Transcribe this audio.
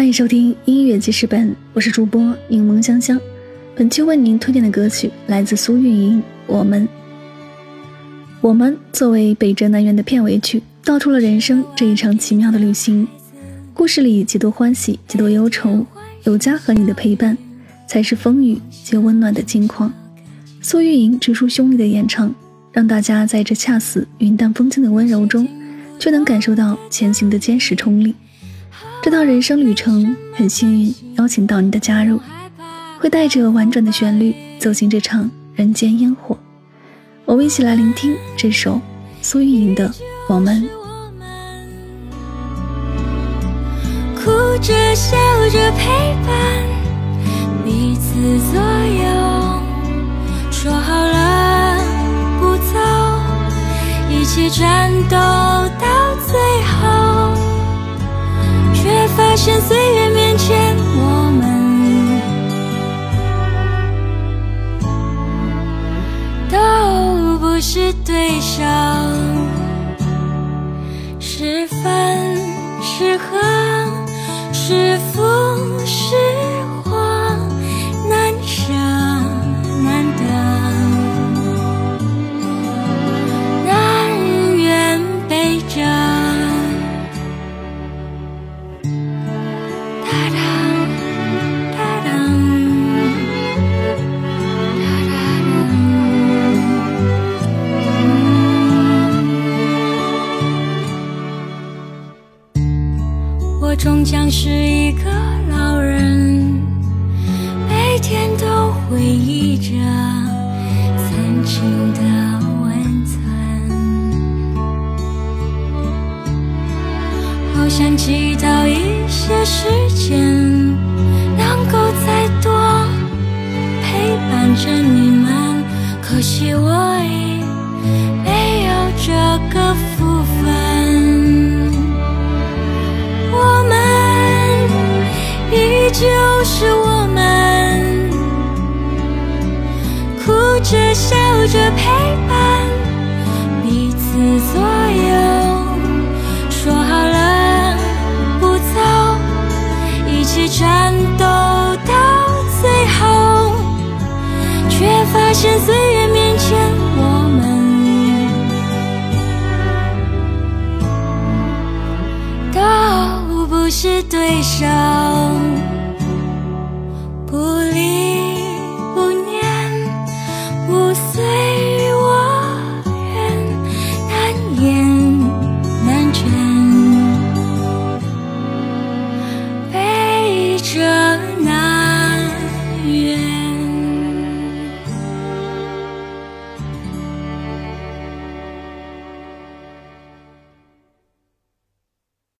欢迎收听音乐记事本，我是主播柠檬香香。本期为您推荐的歌曲来自苏运莹，《我们》。我们作为北辙南辕的片尾曲，道出了人生这一场奇妙的旅行。故事里几多欢喜，几多忧愁，有家和你的陪伴，才是风雨皆温暖的金矿。苏运莹直抒胸臆的演唱，让大家在这恰似云淡风轻的温柔中。却能感受到前行的坚实冲力。这趟人生旅程很幸运邀请到你的加入，会带着婉转的旋律走进这场人间烟火。我们一起来聆听这首苏运莹的《我们》。哭着笑着陪伴，彼此左右，说好了不走，一起战斗。现岁月面前，我们。都不是对手，终将是一个老人，每天都回忆着曾经的温存，好想祈祷一些时间能够再多陪伴着你们，可惜我是我们，哭着笑着陪伴，彼此左右。说好了不走，一起战斗到最后，却发现岁月面前我们都不是对手。故里